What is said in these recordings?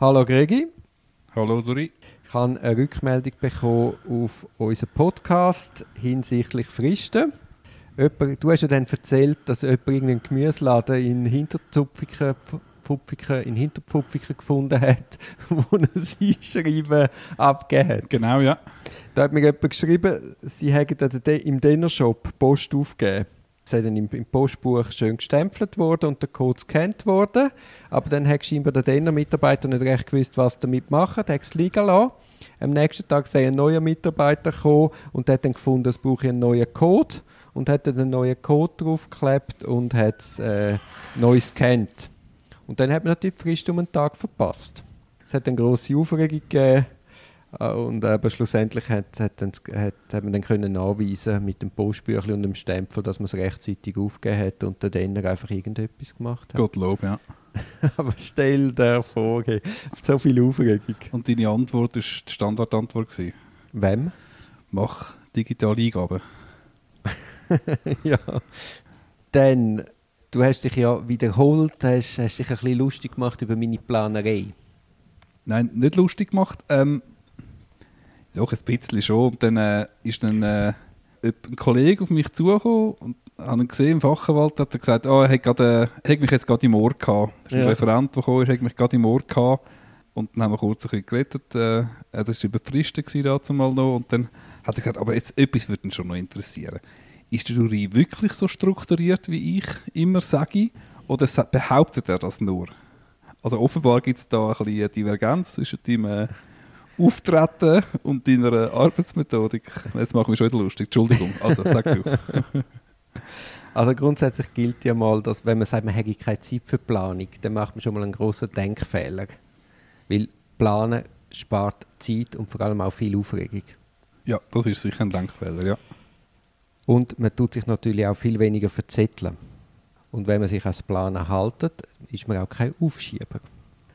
Hallo Gregi. Hallo Dori. Ich habe eine Rückmeldung bekommen auf unseren Podcast hinsichtlich Fristen. Jemand, du hast ja dann erzählt, dass jemand irgendeinen Gemüseladen in Hinterzupfiken Pfupfiken, in Hinterpfupfiken gefunden hat, wo ein Einschreiben abgegeben hat. Genau, ja. Da hat mir jemand geschrieben, sie hätten im Dinnershop Post aufgegeben. Es ist dann im, Postbuch schön gestempelt worden und der Code gescannt worden. Aber dann hat scheinbar der Denner-Mitarbeiter nicht recht gewusst, was damit machen. Der hat es liegen lassen. Am nächsten Tag sei ein neuer Mitarbeiter gekommen und hat dann gefunden, es brauche einen neuen Code. Und hat dann einen neuen Code draufgeklebt und hat es äh, neu gescannt. Und dann hat man natürlich die Frist um einen Tag verpasst. Es hat eine grosse Aufregung gegeben und aber schlussendlich hat, hat, dann, hat, hat man dann können nachweisen mit dem Postbüchlein und dem Stempel, dass man es rechtzeitig aufgegeben hat und der Denner einfach irgendetwas gemacht hat. Gottlob, ja. aber stell dir vor, so viel Aufregung. Und deine Antwort war die Standardantwort? Gewesen. Wem? Mach digitale Eingaben. ja. Dann du hast dich ja wiederholt, hast, hast dich ein bisschen lustig gemacht über meine Planerei. Nein, nicht lustig gemacht. Ähm, doch, ein bisschen schon. Und dann äh, ist dann äh, ein Kollege auf mich zugekommen und habe ihn gesehen im Fachenwald, hat er gesagt, oh, er hat, grade, äh, hat mich jetzt gerade im Ohr gehabt. Das ist ein ja. Referent, der kam, ist, hat mich gerade im Ohr gehabt. Und dann haben wir kurz ein bisschen geredet. Äh, das war über Fristen dazu mal noch. Und dann hat er gesagt, aber jetzt etwas würde ihn schon noch interessieren. Ist der Jury wirklich so strukturiert, wie ich immer sage? Oder behauptet er das nur? Also offenbar gibt es da ein bisschen eine Divergenz zwischen deinem äh, Auftreten und deiner Arbeitsmethodik. Jetzt mache ich mich schon wieder lustig. Entschuldigung. Also, sag du. Also grundsätzlich gilt ja mal, dass wenn man sagt, man hätte keine Zeit für Planung, dann macht man schon mal einen großen Denkfehler. Weil Planen spart Zeit und vor allem auch viel Aufregung. Ja, das ist sicher ein Denkfehler, ja. Und man tut sich natürlich auch viel weniger verzetteln. Und wenn man sich als Plan haltet, ist man auch kein Aufschieber.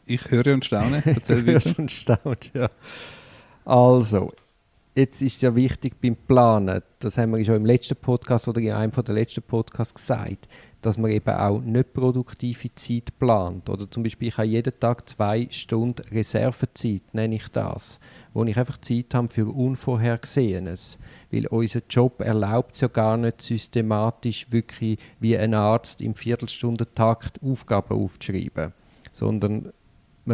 Ich höre und staune. Erzähl du hörst und staunst, ja. Also, jetzt ist ja wichtig beim Planen, das haben wir schon im letzten Podcast oder in einem der letzten Podcasts gesagt, dass man eben auch nicht produktive Zeit plant. Oder zum Beispiel, ich habe jeden Tag zwei Stunden Reservezeit, nenne ich das, wo ich einfach Zeit habe für Unvorhergesehenes weil unser Job erlaubt es ja gar nicht systematisch wirklich wie ein Arzt im Viertelstundentakt Aufgaben aufzuschreiben, sondern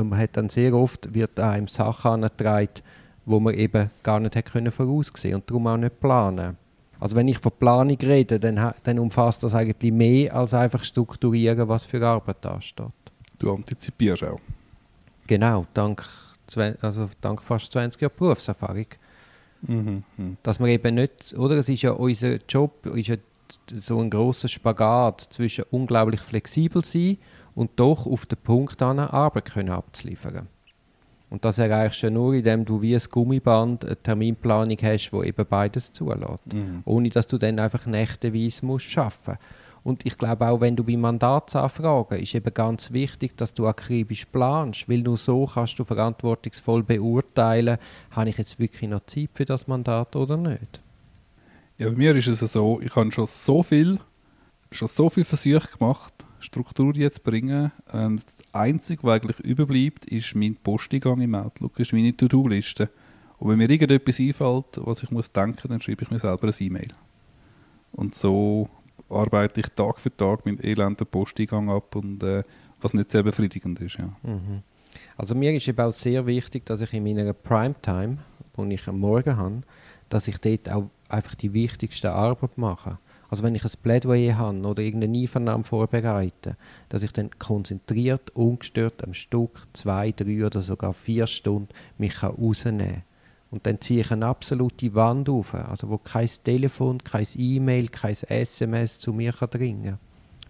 man hat dann sehr oft wird einem Sachen angetragen, wo man eben gar nicht hätte können voraussehen und darum auch nicht planen. Also wenn ich von Planung rede, dann, dann umfasst das eigentlich mehr als einfach strukturieren, was für Arbeit da steht. Du antizipierst auch. Genau, dank, also dank fast 20 Jahren Berufserfahrung. Mhm, mhm. Dass man eben nicht, oder? Es ist ja unser Job, ist ja so ein großer Spagat zwischen unglaublich flexibel sein und doch auf den Punkt an Arbeit können abzuliefern. Und das erreichst du nur, indem du wie ein Gummiband eine Terminplanung hast, wo eben beides zulässt. Mhm. Ohne dass du dann einfach nächteweise musst arbeiten musst. Und ich glaube auch, wenn du bei Mandatsanfragen, ist eben ganz wichtig, dass du akribisch planst, weil nur so kannst du verantwortungsvoll beurteilen, habe ich jetzt wirklich noch Zeit für das Mandat oder nicht. Ja, bei mir ist es so, ich habe schon so viel, schon so viel Versuche gemacht, Struktur jetzt bringen. Und das Einzige, was eigentlich überbleibt, ist mein Posteingang im Outlook, ist meine To-Do-Liste. Und wenn mir irgendetwas einfällt, was ich muss denken, dann schreibe ich mir selber ein E-Mail. Und so arbeite ich Tag für Tag mit elenden Posteingang ab und äh, was nicht sehr befriedigend ist. Ja. Mhm. Also mir ist eben auch sehr wichtig, dass ich in meiner Primetime, die ich am Morgen habe, dass ich dort auch einfach die wichtigste Arbeit mache. Also wenn ich ein Plädoyer habe oder irgendeine Einvernahme vorbereite, dass ich dann konzentriert, ungestört am Stück zwei, drei oder sogar vier Stunden mich rausnehmen kann und dann ziehe ich eine absolute Wand auf, also wo kein Telefon, kein E-Mail, kein SMS zu mir kann dringen.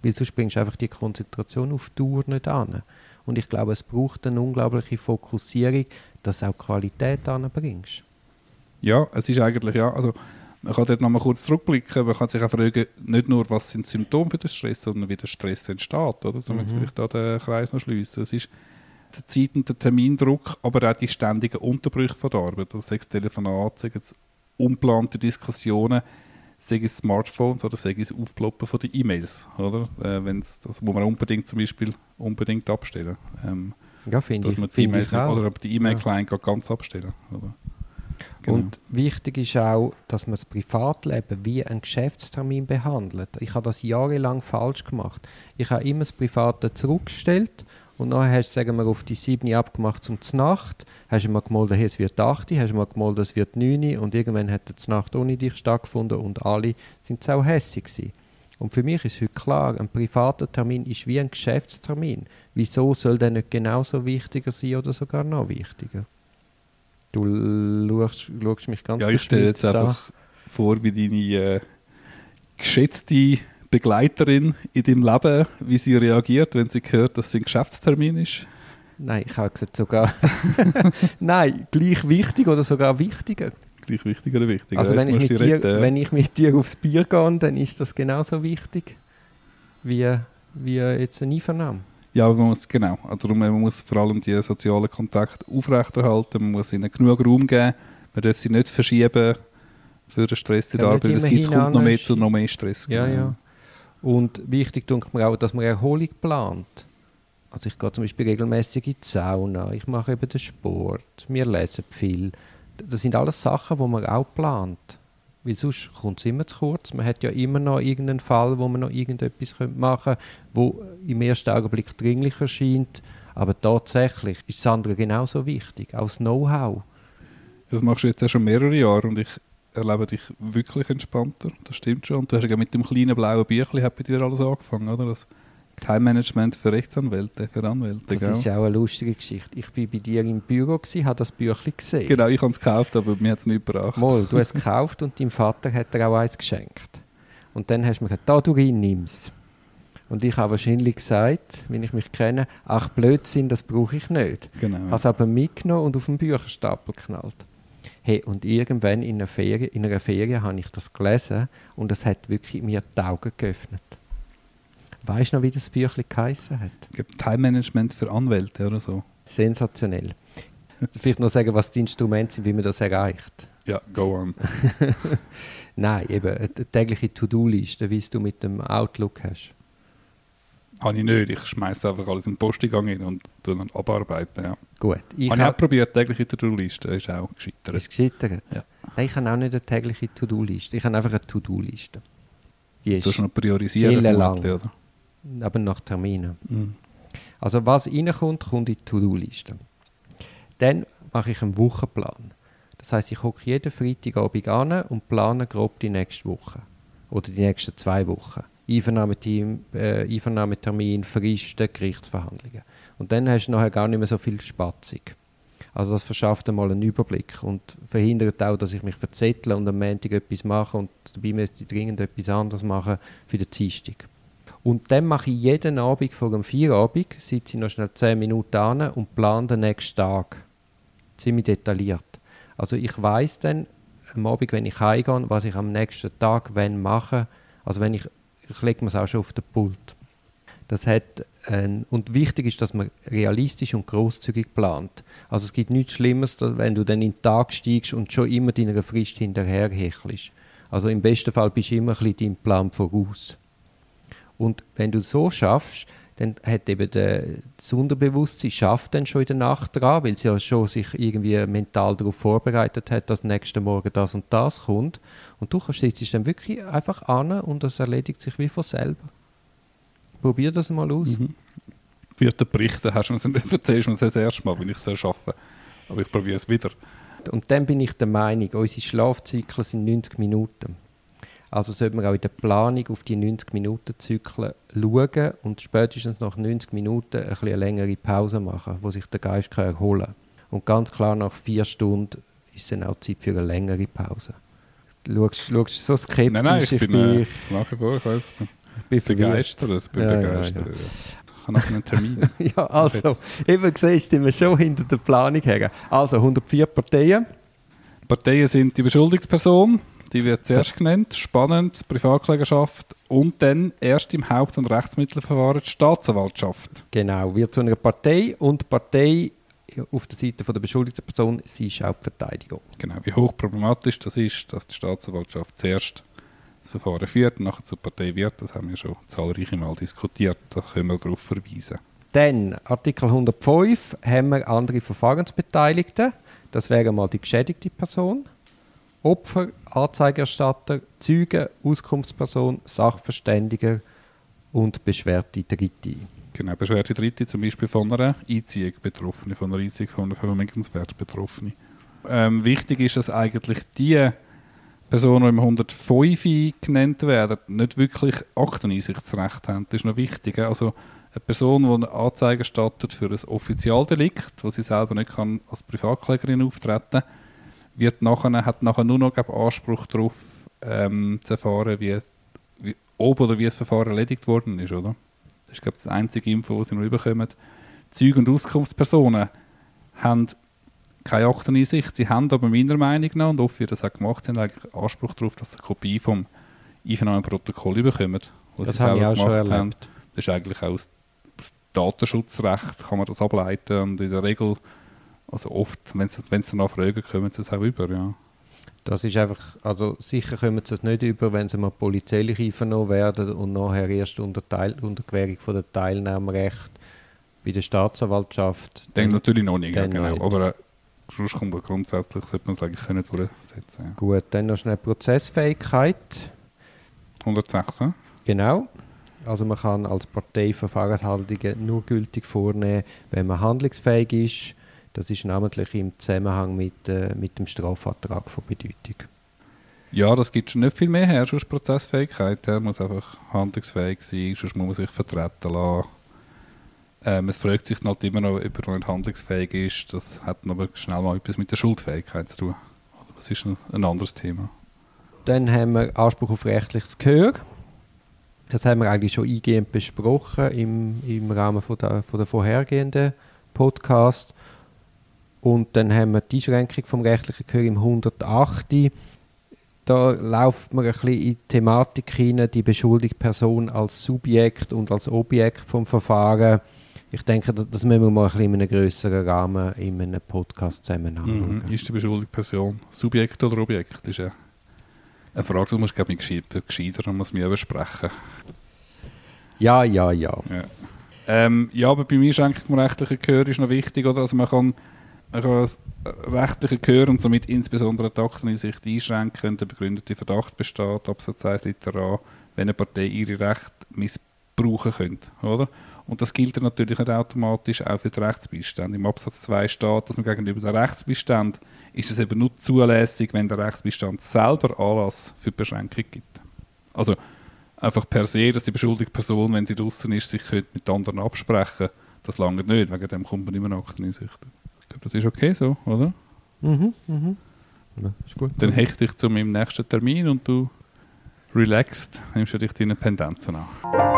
Weil sonst bringst du einfach die Konzentration auf Dauer nicht an. Und ich glaube, es braucht eine unglaubliche Fokussierung, dass du auch Qualität anbringst. Ja, es ist eigentlich, ja, also man kann dort nochmal kurz zurückblicken, man kann sich auch fragen, nicht nur, was sind Symptome für den Stress, sondern wie der Stress entsteht, oder? So, mhm. jetzt vielleicht da den Kreis noch schliessen. Es ist der Zeit und der Termindruck, aber auch die ständigen Unterbrüche von der Arbeit. Also sei es Telefonat, sei es unplante Diskussionen, sei es Smartphones oder sei es Aufploppen von den E-Mails, oder? Äh, wenn's, das muss man unbedingt zum Beispiel unbedingt abstellen. Ähm, Ja, finde dass ich. man die E-Mails oder aber die E-Mail-Client geht ganz abstellen. Aber, genau. Und wichtig ist auch, dass man das Privatleben wie einen Geschäftstermin behandelt. Ich habe das jahrelang falsch gemacht. Ich habe immer das Private zurückgestellt und dann hast du, sagen wir, auf die 7 abgemacht zum Nacht, hast du mal gemeldet, hey, es wird 8, hast du mal gemeldet, es wird 9 und irgendwann hat die Nacht ohne dich stattgefunden und alle sind sau hässig. Und für mich ist heute klar, ein privater Termin ist wie ein Geschäftstermin. Wieso soll der nicht genauso wichtiger sein oder sogar noch wichtiger? Du schaust, mich ganz ja, ich stelle jetzt an. einfach vor, wie deine äh, geschätzte Begleiterin in deinem Leben, wie sie reagiert, wenn sie hört, dass es ein Geschäftstermin ist. Nein, ich habe gesagt sogar. Nein, gleich wichtig oder sogar wichtiger. Gleich wichtig oder wichtig. Also wenn ich, mit dir, retten, ja. wenn ich mit dir aufs Bier gehe, dann ist das genauso wichtig wie, wie jetzt ein Einvernahmen. Ja, man muss, genau. Also Darum, man muss vor allem die sozialen Kontakte aufrechterhalten, man muss ihnen genug Raum geben, man darf sie nicht verschieben für den Stress in der Ja, Arbeit. Es gibt, kommt noch mehr zu noch mehr Stress. Ja, genau. ja. Und wichtig denke mir auch, dass man Erholung plant. Also ich gehe zum Beispiel regelmäßig in die Sauna, ich mache eben den Sport, wir lesen viel. Das sind alles Sachen, die man auch plant. Weil sonst kommt es immer zu kurz. Man hat ja immer noch irgendeinen Fall, wo man noch irgendetwas machen könnte, wo im ersten Augenblick dringlich erscheint. Aber tatsächlich ist das andere genauso wichtig, auch das Know-how. Das machst du jetzt ja schon mehrere Jahre und ich erlebe dich wirklich entspannter. Das stimmt schon. Und du hast ja mit dem kleinen blauen Büchlein bei dir alles angefangen, oder? Das Time Management für Rechtsanwälte, für Anwälte, Das gell? ist auch eine lustige Geschichte. Ich war bei dir im Büro, habe das Büchlein gesehen. Genau, ich habe es gekauft, aber mir hat es nicht gebracht. Mal, du hast es gekauft und deinem Vater hat dir auch eins geschenkt. Und dann hast du mir gesagt, da du rein, nimm's. Und ich habe wahrscheinlich gesagt, wenn ich mich kenne, ach Blödsinn, das brauche ich nicht. Genau. Habe es aber mitgenommen und auf den Bücherstapel geknallt. Hey, und irgendwann in einer, Ferie, in einer Ferien habe ich das gelesen und es hat wirklich mir die Augen geöffnet. Weißt du noch, wie das Büchlein geheißen hat? Time Management für Anwälte oder so. Sensationell. Vielleicht noch sagen, was die Instrumente sind, wie man das erreicht. Ja, go on. Nein, eben eine tägliche To-Do-Liste, wie du mit dem Outlook hast. Habe ich nicht. Ich schmeiße einfach alles in den Posteingang hin und tue dann abarbeiten. Ja. Gut. Ich habe ich auch probiert, tägliche To-Do-Liste. Ist auch gescheitert. ist gescheitert. Ja. Nein, ich habe auch nicht eine tägliche To-Do-Liste. Ich habe einfach eine To-Do-Liste. Die Du ist musst noch priorisieren. vermutlich, oder? Aber nach Terminen. Mhm. Also was reinkommt, kommt in die To-Do-Liste. Dann mache ich einen Wochenplan. Das heißt, ich hocke jeden Freitagabend an und plane grob die nächste Woche. Oder die nächsten zwei Wochen. Einvernahmeteam, äh, Einvernahmetermin, Fristen, Gerichtsverhandlungen. Und dann hast du nachher gar nicht mehr so viel Spatzig. Also das verschafft einmal einen Überblick und verhindert auch, dass ich mich verzettle und am Montag etwas mache und dabei müsste ich dringend etwas anderes machen für den Dienstag. Und dann mache ich jeden Abend vor dem Feierabend, sitze ich noch schnell 10 Minuten an und plane den nächsten Tag. Ziemlich detailliert. Also ich weiß dann am Abend, wenn ich heimgehe, was ich am nächsten Tag wann mache. Also wenn ich, ich lege mir es auch schon auf den Pult. Das hat ein, und wichtig ist, dass man realistisch und großzügig plant. Also es gibt nichts Schlimmes, wenn du dann in den Tag steigst und schon immer deiner Frist hinterherhechelst. Also im besten Fall bist du immer ein bisschen deinem Plan voraus. Und wenn du so schaffst, dann hat eben der, das Unterbewusstsein schafft dann schon in der Nacht dran, weil sie ja schon sich irgendwie mental darauf vorbereitet hat, dass nächsten Morgen das und das kommt. Und du sitzt dich dann wirklich einfach an und das erledigt sich wie von selber. Probier das mal aus. Mhm. Vierten Berichten hast du mir erzählst du mir das erste Mal, wenn ich es schaffe. Aber ich probiere es wieder. Und dann bin ich der Meinung, unsere Schlafzyklen sind 90 Minuten. Also sollte man auch in der Planung auf die 90-Minuten-Zyklen schauen und spätestens nach 90 Minuten ein eine längere Pause machen, wo sich der Geist kann erholen kann. Und ganz klar, nach vier Stunden ist dann auch Zeit für eine längere Pause. Du schaust, so skeptisch, Nein, nein, ich, bin, bin, äh, nach wie vor ich ich bin begeistert. Ich bin Ja, begeistert. ja. ja. Ich habe nachher einen Termin. Ja, also, eben siehst sind wir schon hinter der Planung her. Also, 104 Parteien. Parteien sind die Beschuldigungsperson, die wird zuerst genannt, spannend, Privatklägerschaft und dann erst im Haupt- und Rechtsmittelverfahren die Staatsanwaltschaft. Genau, wird zu einer Partei und die Partei auf der Seite von der beschuldigten Person sie ist auch die Verteidigung. Genau, wie hochproblematisch das ist, dass die Staatsanwaltschaft zuerst das Verfahren führt und nachher zur Partei wird, das haben wir schon zahlreiche Mal diskutiert, da können wir darauf verweisen. Dann, Artikel 105, haben wir andere Verfahrensbeteiligte. Das wäre mal die geschädigte Person. Opfer, Anzeigerstatter, Zeugen, Auskunftsperson, Sachverständiger und beschwerte Dritte. Genau, beschwerte Dritte zum Beispiel von einer Einziehung Betroffene, von einer Einziehung von einer Vermögenswert Betroffene. Ähm, wichtig ist, dass eigentlich die Personen, die im 105 genannt werden, nicht wirklich Akteneinsichtsrecht haben. Das ist noch wichtig. Also eine Person, die eine Anzeige stattet für ein Offizialdelikt, wo sie selber nicht kann als Privatklägerin auftreten kann, wird nachher, hat nachher nur noch glaub, Anspruch darauf, ähm, zu erfahren, wie, wie, ob oder wie das Verfahren erledigt worden ist, oder? Das ist glaub, das einzige Info, das sie noch bekommen. Zeuge- und Auskunftspersonen haben keine Akteneinsicht, sie haben aber meiner Meinung nach, und oft wird das auch gemacht, haben eigentlich Anspruch darauf, dass sie eine Kopie vom Einvernahmeprotokoll bekommen. Das habe ich auch schon erlebt. Haben. Das ist eigentlich auch aus Datenschutzrecht kann man das ableiten und in der Regel also oft, wenn sie, wenn sie danach fragen, kommen sie es auch über, ja. Das ist einfach, also sicher kommen sie es nicht über, wenn sie mal polizeilich einvernommen werden und nachher erst unter, Teil, unter Gewährung von der Teilnahmerecht bei der Staatsanwaltschaft. Dann, natürlich noch nicht, ja, genau. Nicht. Aber äh, sonst kommt man grundsätzlich, sollte man es eigentlich können durchsetzen. Ja. Gut, dann noch schnell Prozessfähigkeit. 106, ja? Genau. Also man kann als Partei Verfahrenshaltungen nur gültig vornehmen, wenn man handlungsfähig ist das ist namentlich im Zusammenhang mit, äh, mit dem Strafvertrag von Bedeutung. Ja, das gibt schon nicht viel mehr her, sonst Prozessfähigkeit. Er muss einfach handlungsfähig sein, sonst muss man sich vertreten lassen. Ähm, es fragt sich halt immer noch, ob er nicht handlungsfähig ist. Das hat aber schnell mal etwas mit der Schuldfähigkeit zu tun. Das ist ein, ein anderes Thema. Dann haben wir Anspruch auf rechtliches Gehör. Das haben wir eigentlich schon eingehend besprochen im, im Rahmen von der, von der vorhergehenden Podcast. Und dann haben wir die Einschränkung vom rechtlichen Gehör im 108. Da läuft man ein bisschen in die Thematik hinein, die beschuldigte Person als Subjekt und als Objekt vom Verfahren. Ich denke, das müssen wir mal ein bisschen in einem größeren Rahmen in einem Podcast zusammen anschauen. Mhm. Ist die beschuldigte Person Subjekt oder Objekt? Das ist eine Frage, die musst du, glaube ich, gescheiter muss mir besprechen. Ja, ja, ja. Ja, ähm, ja aber beim Einschränkung vom rechtlichen Gehör ist noch wichtig, oder? Also man kann das rechtliche Gehör und somit insbesondere die Akteneinsicht einschränken, wenn der begründete Verdacht besteht, Absatz 1 Liter A, wenn eine Partei ihre Rechte missbrauchen könnte. Oder? Und das gilt natürlich nicht automatisch auch für den Rechtsbeistand. Im Absatz 2 steht, dass man gegenüber dem Rechtsbeistand ist es eben nur zulässig, wenn der Rechtsbeistand selber Anlass für die Beschränkung gibt. Also einfach per se, dass die beschuldigte Person, wenn sie draußen ist, sich mit anderen absprechen das lange nicht, wegen dem kommt man immer noch Akteneinsicht glaube, das ist okay so, oder? Mhm, mhm. Ja, ist gut. Dann hechte ich zu meinem nächsten Termin und du relaxed nimmst du dich deine Pendenzen an.